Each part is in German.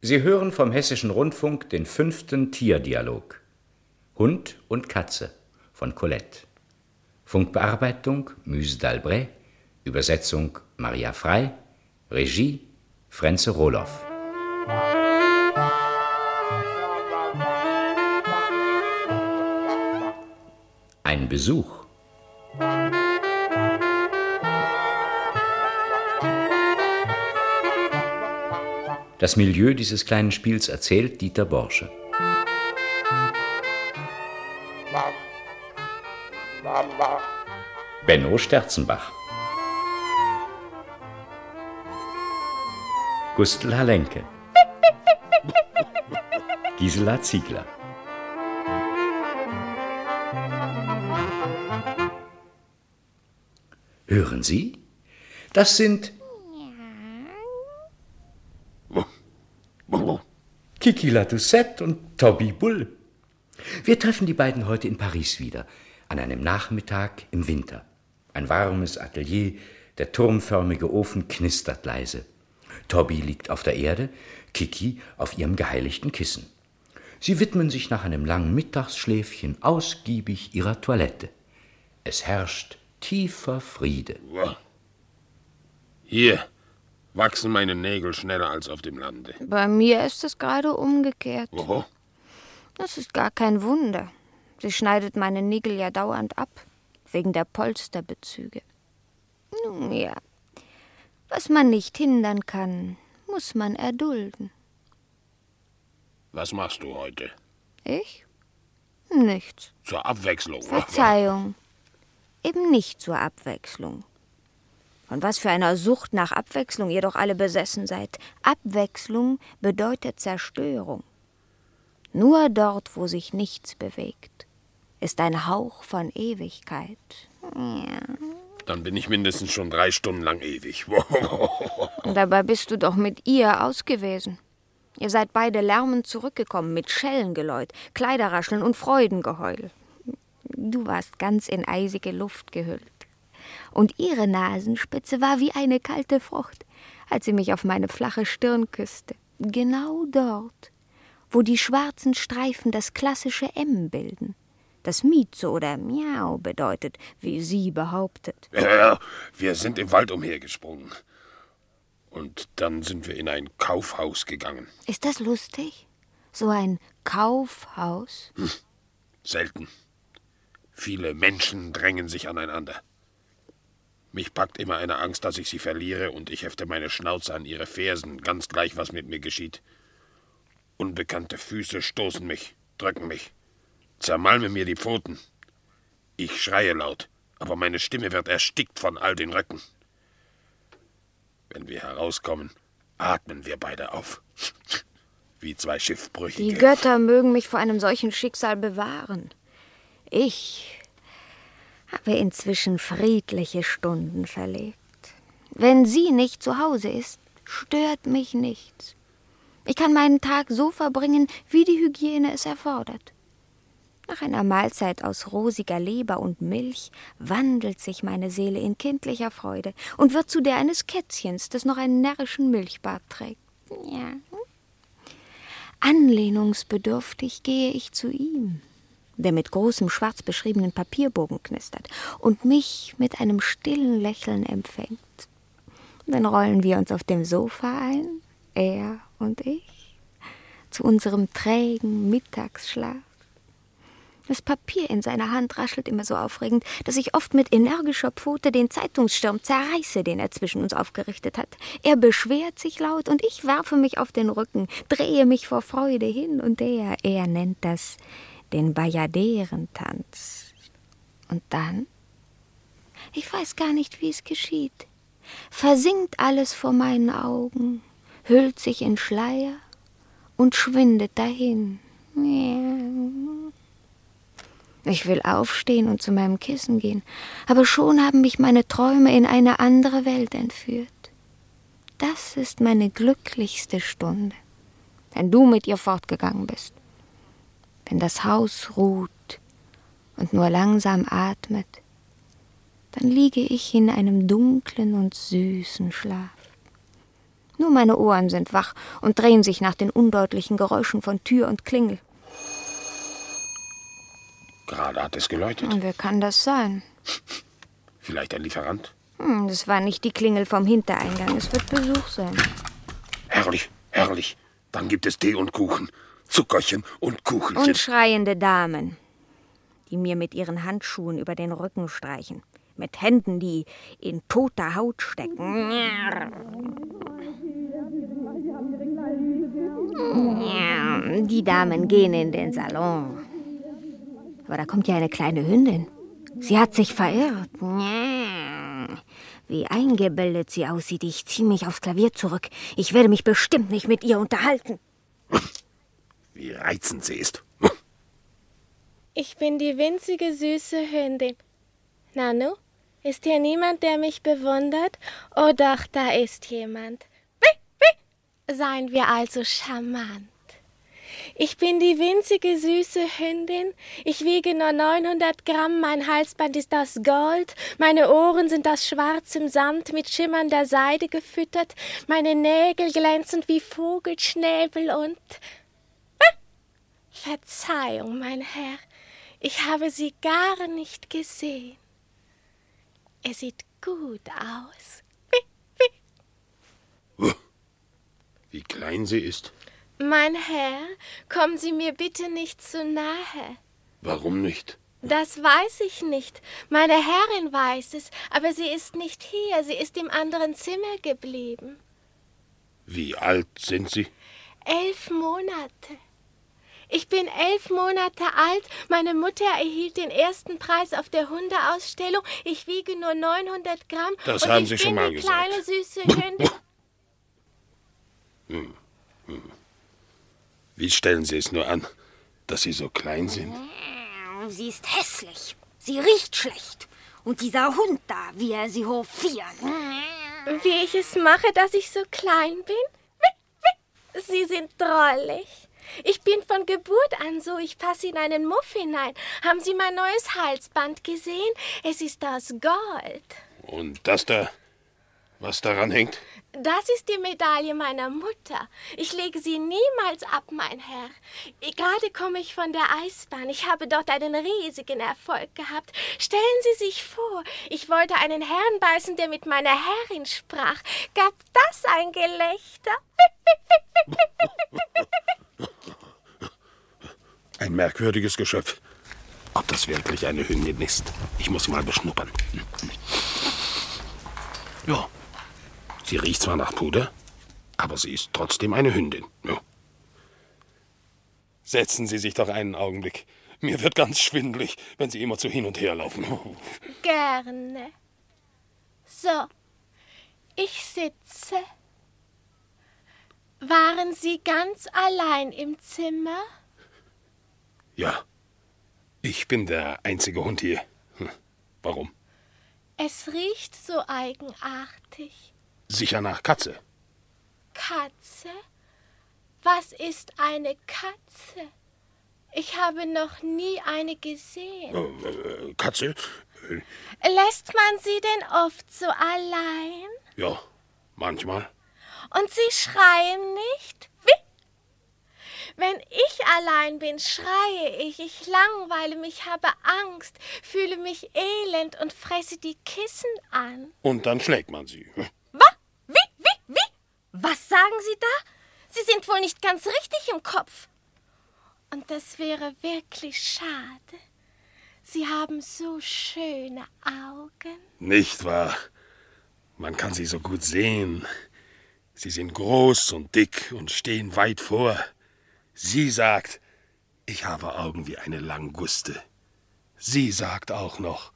Sie hören vom Hessischen Rundfunk den fünften Tierdialog Hund und Katze von Colette. Funkbearbeitung Muse d'Albret, Übersetzung Maria Frei, Regie Frenze Roloff. Ein Besuch. Das Milieu dieses kleinen Spiels erzählt Dieter Borsche. Benno Sterzenbach. Gustl Halenke. Gisela Ziegler. Hören Sie? Das sind Kiki Latoussette und Toby Bull. Wir treffen die beiden heute in Paris wieder, an einem Nachmittag im Winter. Ein warmes Atelier, der turmförmige Ofen knistert leise. Toby liegt auf der Erde, Kiki auf ihrem geheiligten Kissen. Sie widmen sich nach einem langen Mittagsschläfchen ausgiebig ihrer Toilette. Es herrscht tiefer Friede. Hier wachsen meine Nägel schneller als auf dem Lande. Bei mir ist es gerade umgekehrt. Oho. Das ist gar kein Wunder. Sie schneidet meine Nägel ja dauernd ab, wegen der Polsterbezüge. Nun ja, was man nicht hindern kann, muss man erdulden. Was machst du heute? Ich? Nichts. Zur Abwechslung. Verzeihung. Eben nicht zur Abwechslung. Von was für einer Sucht nach Abwechslung ihr doch alle besessen seid. Abwechslung bedeutet Zerstörung. Nur dort, wo sich nichts bewegt, ist ein Hauch von Ewigkeit. Ja. Dann bin ich mindestens schon drei Stunden lang ewig. Und dabei bist du doch mit ihr ausgewesen. Ihr seid beide lärmend zurückgekommen mit Schellengeläut, Kleiderrascheln und Freudengeheul. Du warst ganz in eisige Luft gehüllt. Und ihre Nasenspitze war wie eine kalte Frucht, als sie mich auf meine flache Stirn küsste. Genau dort, wo die schwarzen Streifen das klassische M bilden. Das Mieze oder Miau bedeutet, wie sie behauptet. Ja, wir sind im Wald umhergesprungen. Und dann sind wir in ein Kaufhaus gegangen. Ist das lustig? So ein Kaufhaus? Hm, selten. Viele Menschen drängen sich aneinander. Mich packt immer eine Angst, dass ich sie verliere, und ich hefte meine Schnauze an ihre Fersen, ganz gleich, was mit mir geschieht. Unbekannte Füße stoßen mich, drücken mich, zermalmen mir die Pfoten. Ich schreie laut, aber meine Stimme wird erstickt von all den Röcken. Wenn wir herauskommen, atmen wir beide auf. Wie zwei Schiffbrüchige. Die Götter mögen mich vor einem solchen Schicksal bewahren. Ich habe inzwischen friedliche Stunden verlebt. Wenn sie nicht zu Hause ist, stört mich nichts. Ich kann meinen Tag so verbringen, wie die Hygiene es erfordert. Nach einer Mahlzeit aus rosiger Leber und Milch wandelt sich meine Seele in kindlicher Freude und wird zu der eines Kätzchens, das noch einen närrischen Milchbart trägt. Ja. Anlehnungsbedürftig gehe ich zu ihm, der mit großem schwarz beschriebenen Papierbogen knistert und mich mit einem stillen Lächeln empfängt. Dann rollen wir uns auf dem Sofa ein, er und ich, zu unserem trägen Mittagsschlaf. Das Papier in seiner Hand raschelt immer so aufregend, dass ich oft mit energischer Pfote den Zeitungsschirm zerreiße, den er zwischen uns aufgerichtet hat. Er beschwert sich laut und ich werfe mich auf den Rücken, drehe mich vor Freude hin und her. Er nennt das den Bajaderentanz. Und dann? Ich weiß gar nicht, wie es geschieht. Versinkt alles vor meinen Augen, hüllt sich in Schleier und schwindet dahin. Ich will aufstehen und zu meinem Kissen gehen, aber schon haben mich meine Träume in eine andere Welt entführt. Das ist meine glücklichste Stunde, wenn du mit ihr fortgegangen bist, wenn das Haus ruht und nur langsam atmet, dann liege ich in einem dunklen und süßen Schlaf. Nur meine Ohren sind wach und drehen sich nach den undeutlichen Geräuschen von Tür und Klingel. Gerade hat es geläutet. Und wer kann das sein? Vielleicht ein Lieferant? Hm, das war nicht die Klingel vom Hintereingang. Es wird Besuch sein. Herrlich, herrlich. Dann gibt es Tee und Kuchen, Zuckerchen und Kuchenchen. Und schreiende Damen, die mir mit ihren Handschuhen über den Rücken streichen. Mit Händen, die in toter Haut stecken. Die Damen gehen in den Salon. Aber da kommt ja eine kleine Hündin. Sie hat sich verirrt. Wie eingebildet sie aussieht. Ich ziehe mich aufs Klavier zurück. Ich werde mich bestimmt nicht mit ihr unterhalten. Wie reizend sie ist. Ich bin die winzige, süße Hündin. Nanu, ist hier niemand, der mich bewundert? Oh doch, da ist jemand. Seien wir also charmant. Ich bin die winzige süße Hündin. Ich wiege nur 900 Gramm. Mein Halsband ist aus Gold. Meine Ohren sind aus schwarzem Samt mit schimmernder Seide gefüttert. Meine Nägel glänzend wie Vogelschnäbel und. Verzeihung, mein Herr. Ich habe sie gar nicht gesehen. Er sieht gut aus. Wie klein sie ist. Mein Herr, kommen Sie mir bitte nicht zu nahe. Warum nicht? Das weiß ich nicht. Meine Herrin weiß es, aber sie ist nicht hier. Sie ist im anderen Zimmer geblieben. Wie alt sind Sie? Elf Monate. Ich bin elf Monate alt. Meine Mutter erhielt den ersten Preis auf der Hundeausstellung. Ich wiege nur 900 Gramm. Das und haben ich Sie bin schon mal die gesagt. kleine süße Hündin. Wie stellen Sie es nur an, dass Sie so klein sind? Sie ist hässlich. Sie riecht schlecht. Und dieser Hund da, wie er sie hofiert. Wie ich es mache, dass ich so klein bin? Sie sind drollig. Ich bin von Geburt an so, ich passe in einen Muff hinein. Haben Sie mein neues Halsband gesehen? Es ist aus Gold. Und das da, was daran hängt? Das ist die Medaille meiner Mutter. Ich lege sie niemals ab, mein Herr. Gerade komme ich von der Eisbahn. Ich habe dort einen riesigen Erfolg gehabt. Stellen Sie sich vor, ich wollte einen Herrn beißen, der mit meiner Herrin sprach. Gab das ein Gelächter? Ein merkwürdiges Geschöpf. Ob das wirklich eine Hündin ist? Ich muss mal beschnuppern. Ja. Sie riecht zwar nach Puder, aber sie ist trotzdem eine Hündin. Ja. Setzen Sie sich doch einen Augenblick. Mir wird ganz schwindlig, wenn Sie immer zu hin und her laufen. Gerne. So, ich sitze. Waren Sie ganz allein im Zimmer? Ja, ich bin der einzige Hund hier. Hm. Warum? Es riecht so eigenartig. Sicher nach Katze. Katze? Was ist eine Katze? Ich habe noch nie eine gesehen. Äh, Katze? Lässt man sie denn oft so allein? Ja, manchmal. Und sie schreien nicht? Wenn ich allein bin, schreie ich, ich langweile mich, habe Angst, fühle mich elend und fresse die Kissen an. Und dann schlägt man sie. Was? Wie? Wie? Wie? Was sagen Sie da? Sie sind wohl nicht ganz richtig im Kopf. Und das wäre wirklich schade. Sie haben so schöne Augen. Nicht wahr? Man kann sie so gut sehen. Sie sind groß und dick und stehen weit vor. Sie sagt, ich habe Augen wie eine Languste. Sie sagt auch noch,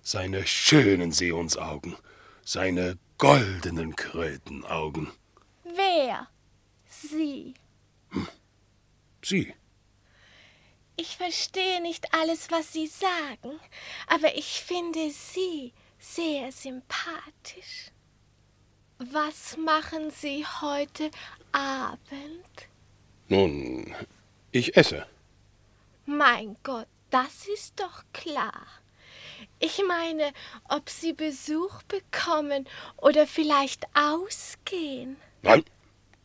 seine schönen Seehundsaugen, seine goldenen Krötenaugen. Wer? Sie. Sie. Ich verstehe nicht alles, was Sie sagen, aber ich finde Sie sehr sympathisch. Was machen Sie heute Abend? Nun, ich esse. Mein Gott, das ist doch klar. Ich meine, ob Sie Besuch bekommen oder vielleicht ausgehen. Nein,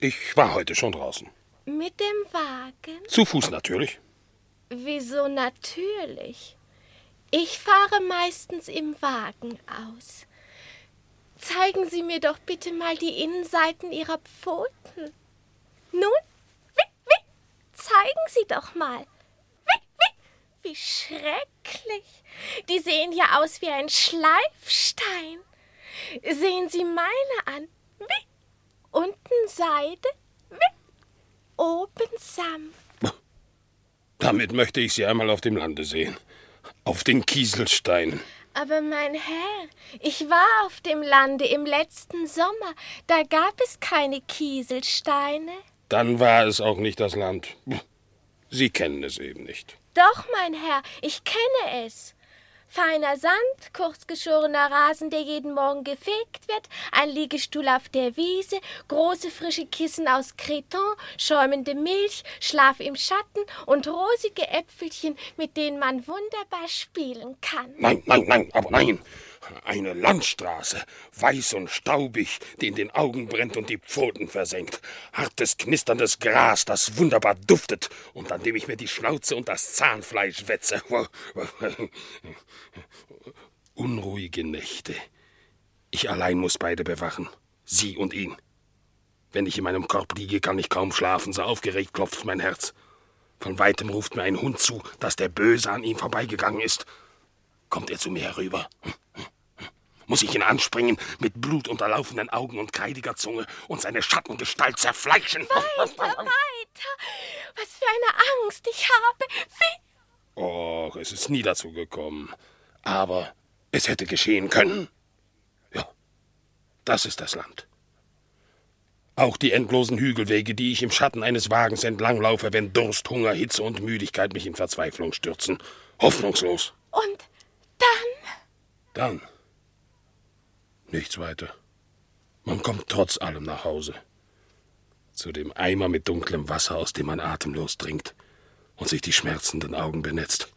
ich war heute schon draußen. Mit dem Wagen? Zu Fuß natürlich. Wieso natürlich? Ich fahre meistens im Wagen aus. Zeigen Sie mir doch bitte mal die Innenseiten Ihrer Pfoten. Nun, zeigen Sie doch mal. Wie, schrecklich. Die sehen ja aus wie ein Schleifstein. Sehen Sie meine an. Unten Seide, oben Samt. Damit möchte ich Sie einmal auf dem Lande sehen. Auf den Kieselsteinen. Aber mein Herr, ich war auf dem Lande im letzten Sommer. Da gab es keine Kieselsteine. Dann war es auch nicht das Land. Sie kennen es eben nicht. Doch, mein Herr, ich kenne es. Feiner Sand, kurzgeschorener Rasen, der jeden Morgen gefegt wird, ein Liegestuhl auf der Wiese, große frische Kissen aus Creton, schäumende Milch, Schlaf im Schatten und rosige Äpfelchen, mit denen man wunderbar spielen kann. Nein, nein, nein, aber nein. Eine Landstraße, weiß und staubig, die in den Augen brennt und die Pfoten versenkt. Hartes, knisterndes Gras, das wunderbar duftet und an dem ich mir die Schnauze und das Zahnfleisch wetze. Unruhige Nächte. Ich allein muss beide bewachen. Sie und ihn. Wenn ich in meinem Korb liege, kann ich kaum schlafen, so aufgeregt klopft mein Herz. Von weitem ruft mir ein Hund zu, dass der Böse an ihm vorbeigegangen ist. Kommt er zu mir herüber? Muss ich ihn anspringen, mit blutunterlaufenden Augen und kreidiger Zunge und seine Schattengestalt zerfleischen. Weiter, weiter! Was für eine Angst ich habe! Wie? Och, es ist nie dazu gekommen. Aber es hätte geschehen können. Ja, das ist das Land. Auch die endlosen Hügelwege, die ich im Schatten eines Wagens entlanglaufe, wenn Durst, Hunger, Hitze und Müdigkeit mich in Verzweiflung stürzen. Hoffnungslos. Und dann? Dann Nichts weiter. Man kommt trotz allem nach Hause. Zu dem Eimer mit dunklem Wasser, aus dem man atemlos trinkt und sich die schmerzenden Augen benetzt,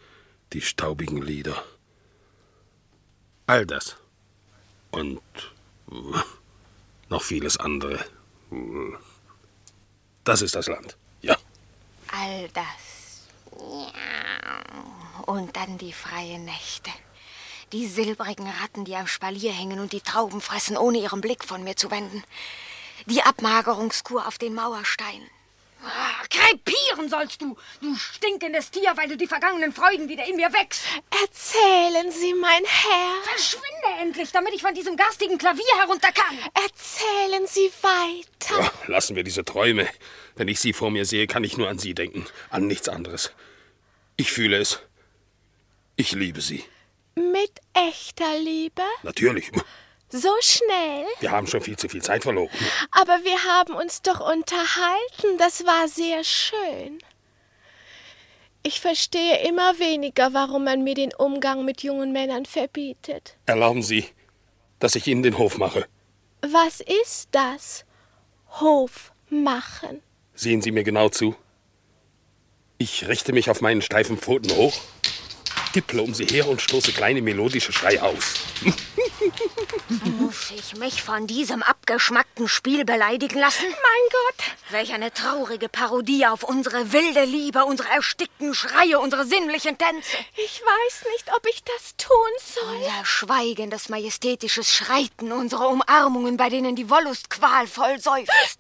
die staubigen Lider. All das. Und noch vieles andere. Das ist das Land. Ja. All das. Und dann die freien Nächte. Die silbrigen Ratten, die am Spalier hängen und die Trauben fressen, ohne ihren Blick von mir zu wenden. Die Abmagerungskur auf den Mauersteinen. Ah, krepieren sollst du, du stinkendes Tier, weil du die vergangenen Freuden wieder in mir wächst. Erzählen Sie, mein Herr. Verschwinde endlich, damit ich von diesem garstigen Klavier herunter kann. Erzählen Sie weiter. Ja, lassen wir diese Träume. Wenn ich Sie vor mir sehe, kann ich nur an Sie denken, an nichts anderes. Ich fühle es. Ich liebe Sie. Mit echter Liebe? Natürlich. So schnell? Wir haben schon viel zu viel Zeit verloren. Aber wir haben uns doch unterhalten. Das war sehr schön. Ich verstehe immer weniger, warum man mir den Umgang mit jungen Männern verbietet. Erlauben Sie, dass ich Ihnen den Hof mache. Was ist das? Hof machen. Sehen Sie mir genau zu. Ich richte mich auf meinen steifen Pfoten hoch tipple um sie her und stoße kleine melodische Schrei aus. Muss ich mich von diesem abgeschmackten Spiel beleidigen lassen? Mein Gott! Welch eine traurige Parodie auf unsere wilde Liebe, unsere erstickten Schreie, unsere sinnlichen Tänze. Ich weiß nicht, ob ich das tun soll. Unser schweigendes, majestätisches Schreiten, unsere Umarmungen, bei denen die Wollust qualvoll seufzt.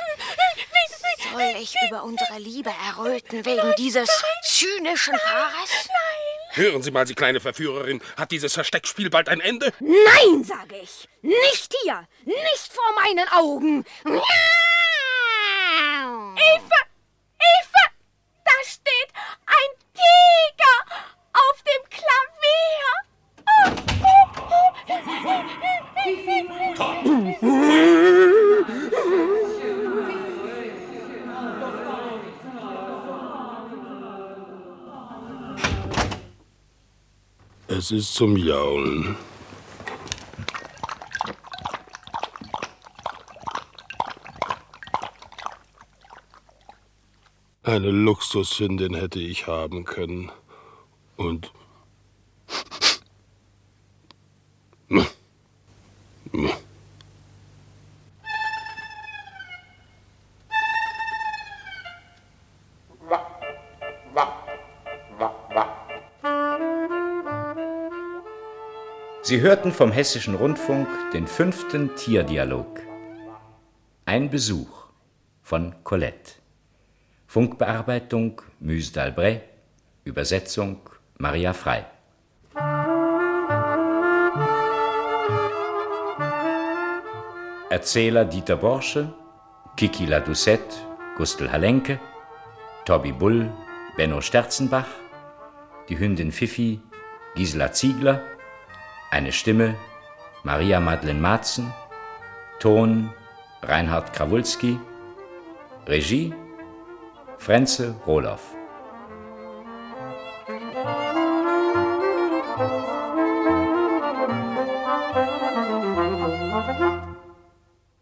Soll ich über unsere Liebe erröten wegen dieses zynischen Paares? Hören Sie mal, Sie kleine Verführerin, hat dieses Versteckspiel bald ein Ende? Nein, sage ich. Nicht hier. Nicht vor meinen Augen. Eva! Es ist zum Jaulen. Eine Luxushündin hätte ich haben können. Und. Sie hörten vom Hessischen Rundfunk den fünften Tierdialog. Ein Besuch von Colette. Funkbearbeitung Muse d'Albret. Übersetzung Maria Frei. Erzähler Dieter Borsche, Kiki Ladoucette, Gustl Halenke, Tobi Bull, Benno Sterzenbach, die Hündin Fifi, Gisela Ziegler, eine Stimme Maria Madeleine Matzen, Ton Reinhard Krawulski, Regie Frenze Roloff.